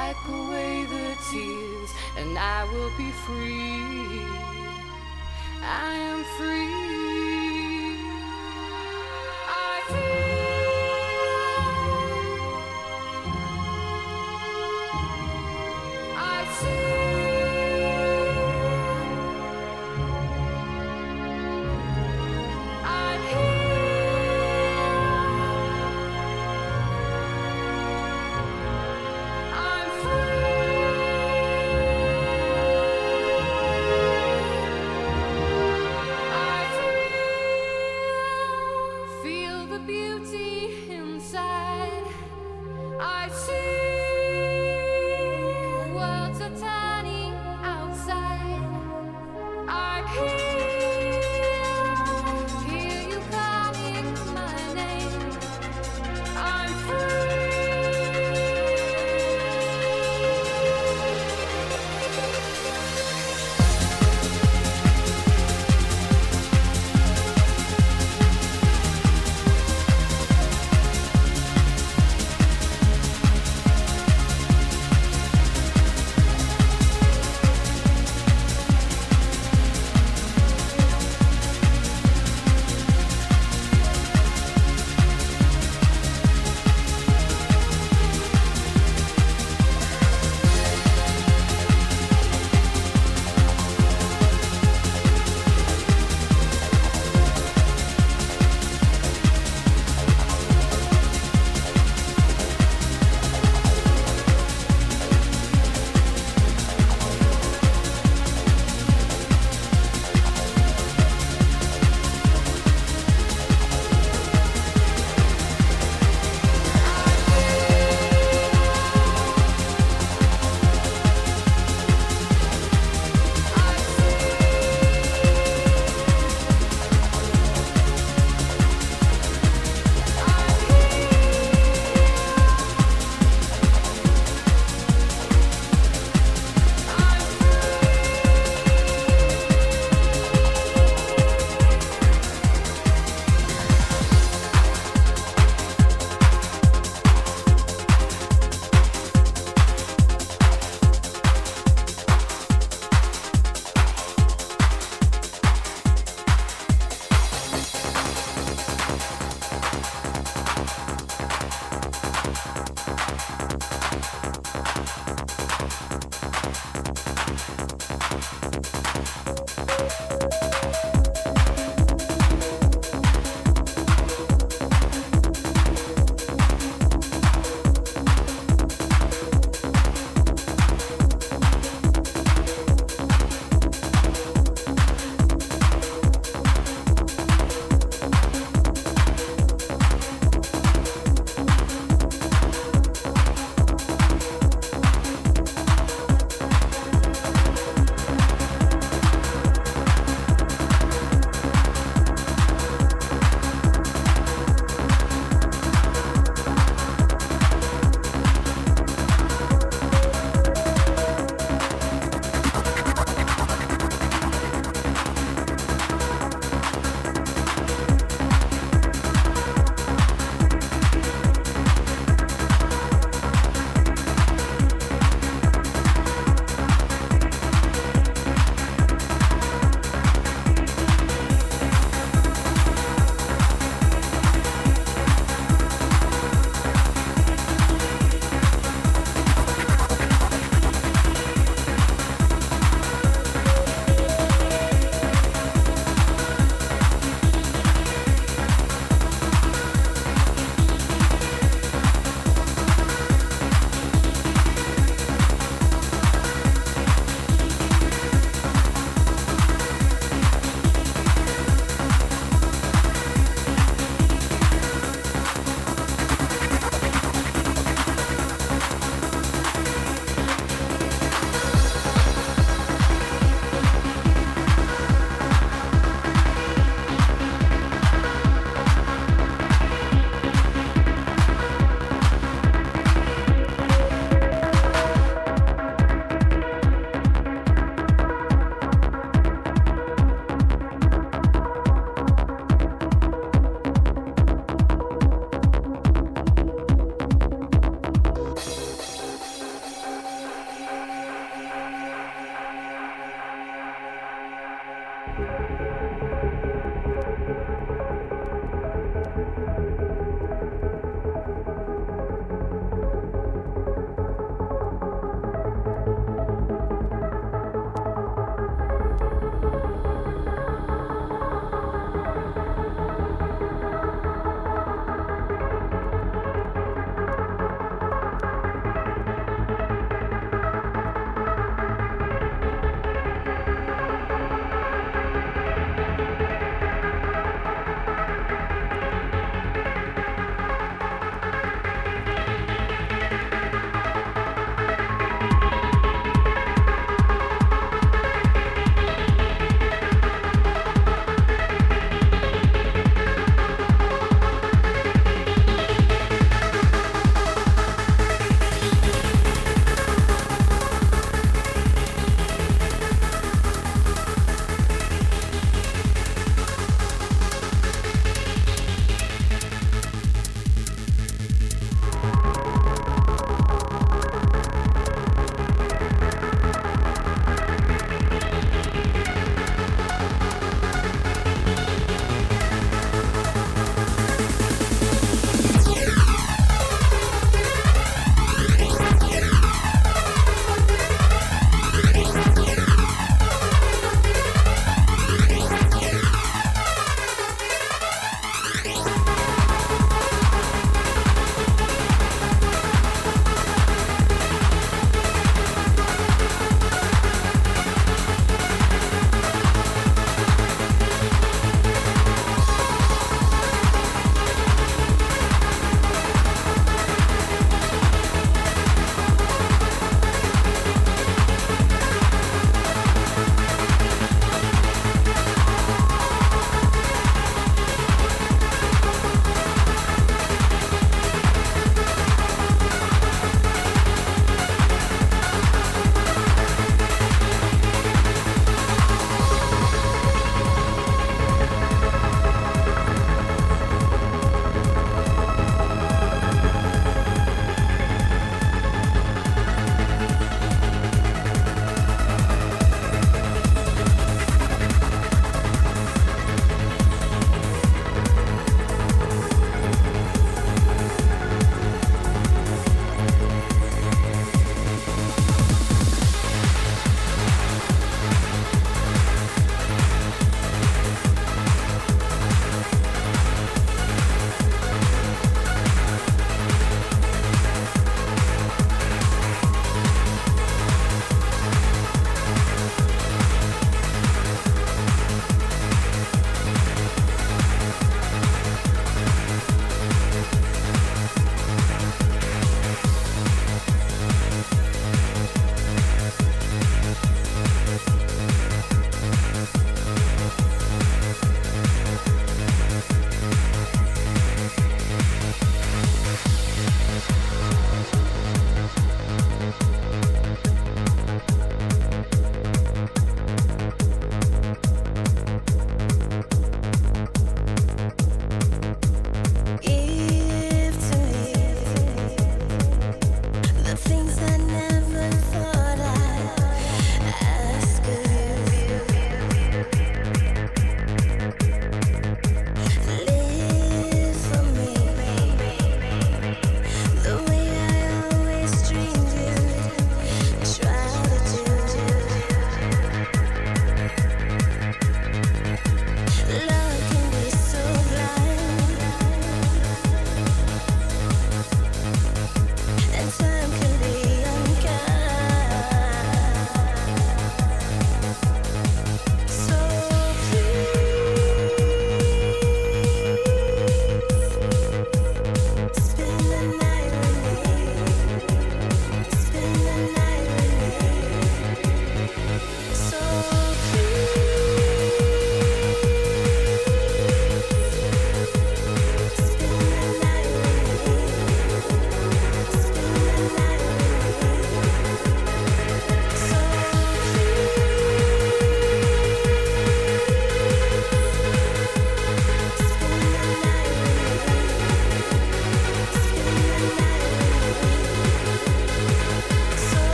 wipe away the tears, and I will be free. I am free.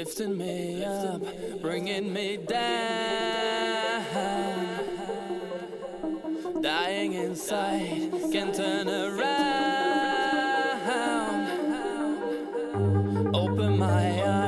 Lifting me up, bringing me down. Dying inside, can't turn around. Open my eyes,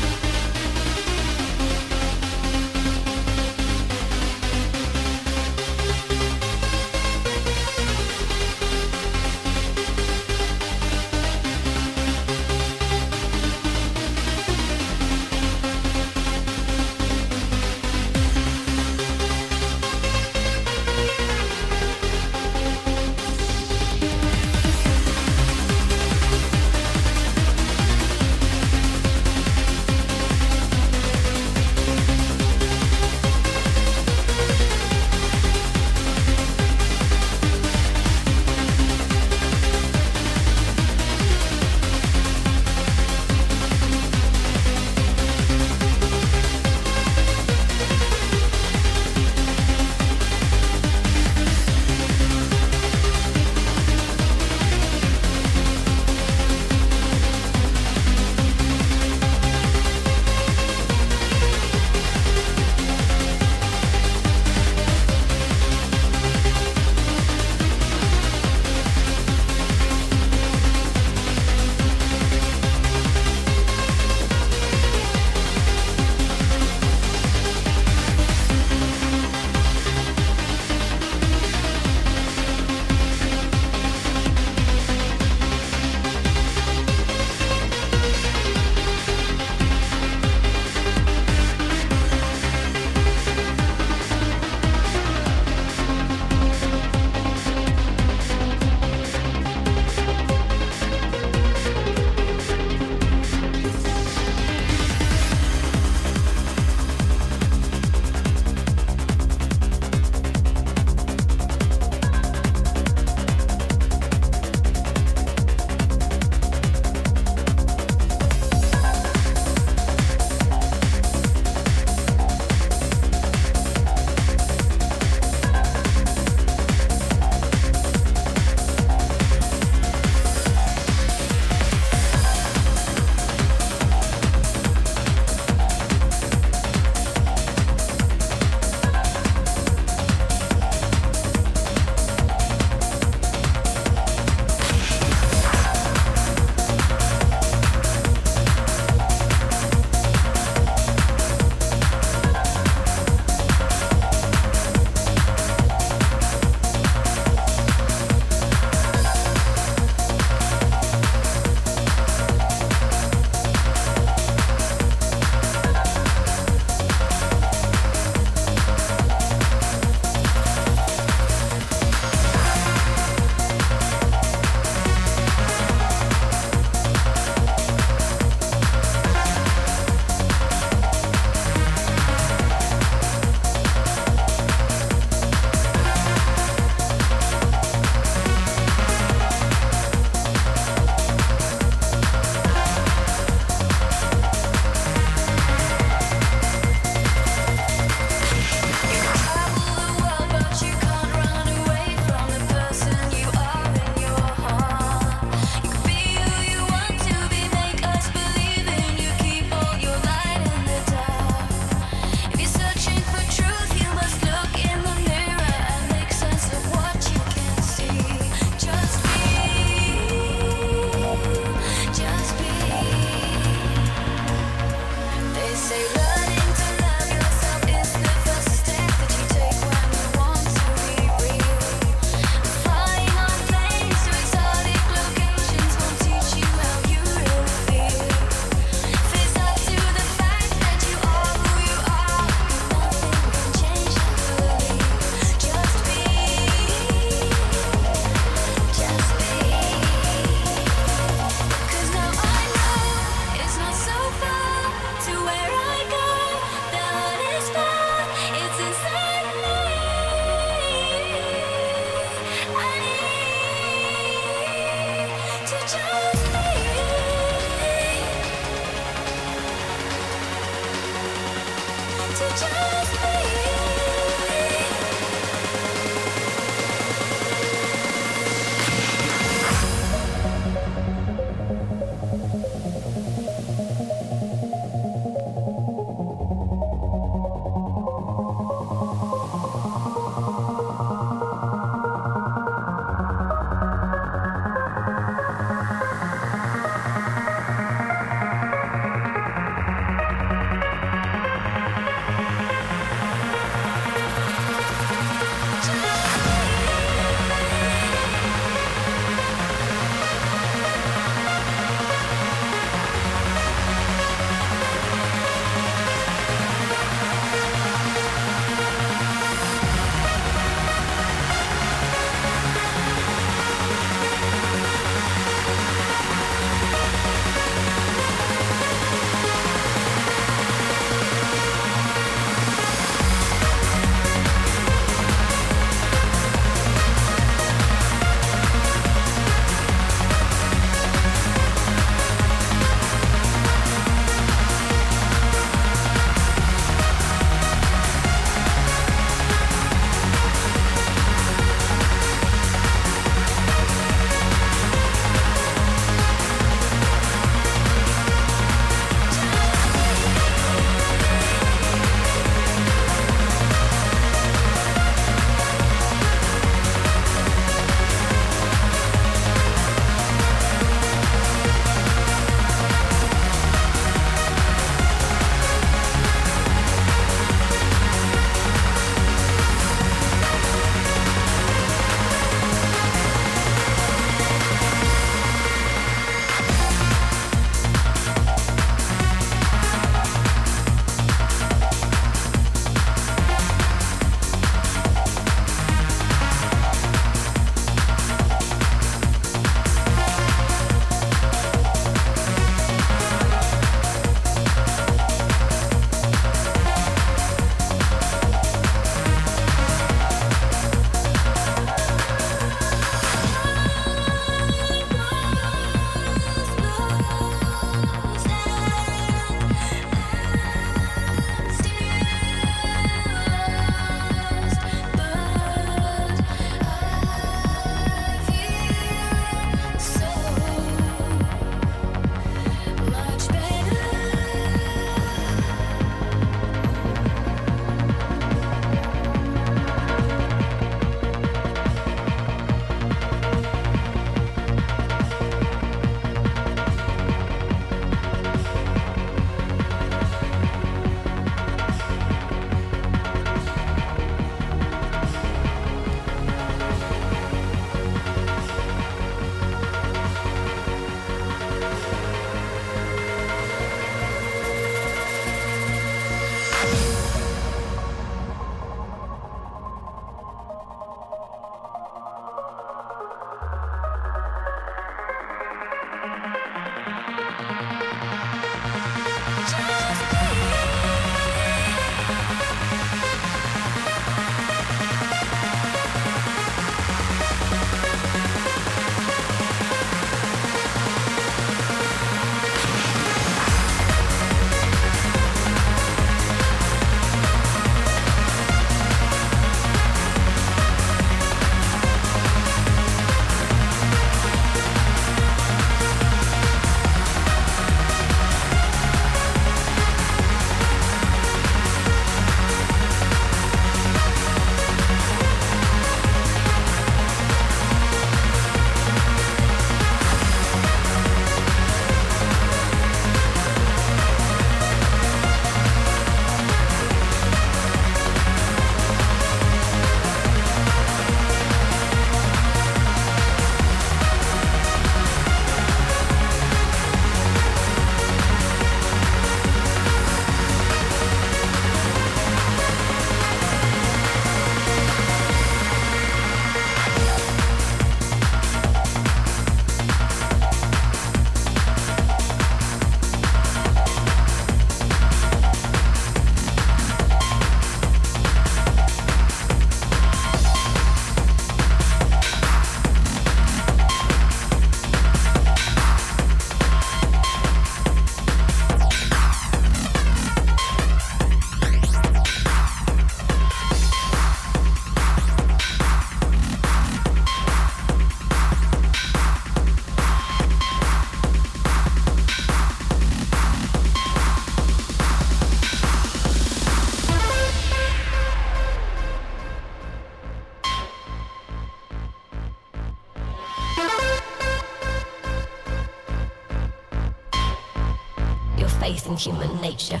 human nature.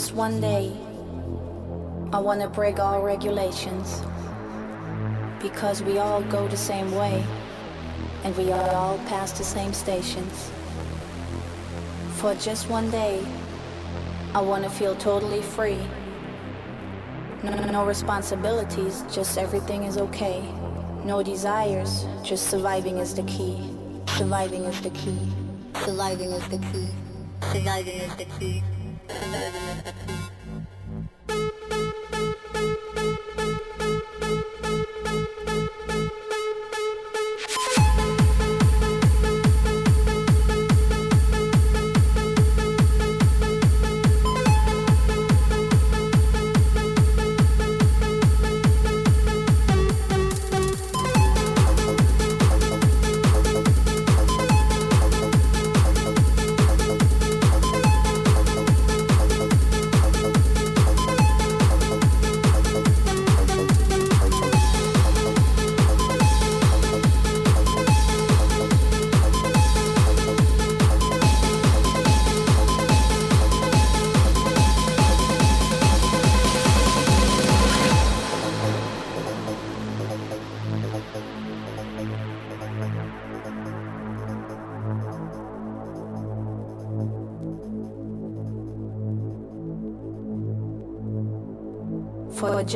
Just one day, I want to break all regulations. Because we all go the same way, and we all pass the same stations. For just one day, I want to feel totally free. No, no responsibilities, just everything is okay. No desires, just surviving is the key. Surviving is the key. Surviving is the key. Surviving is the key.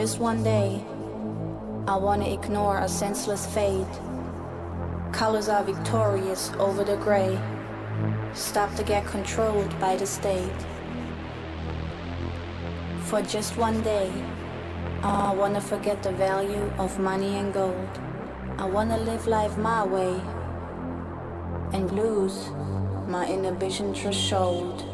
Just one day, I want to ignore a senseless fate. Colors are victorious over the gray. Stop to get controlled by the state. For just one day, oh, I want to forget the value of money and gold. I want to live life my way and lose my inhibition threshold.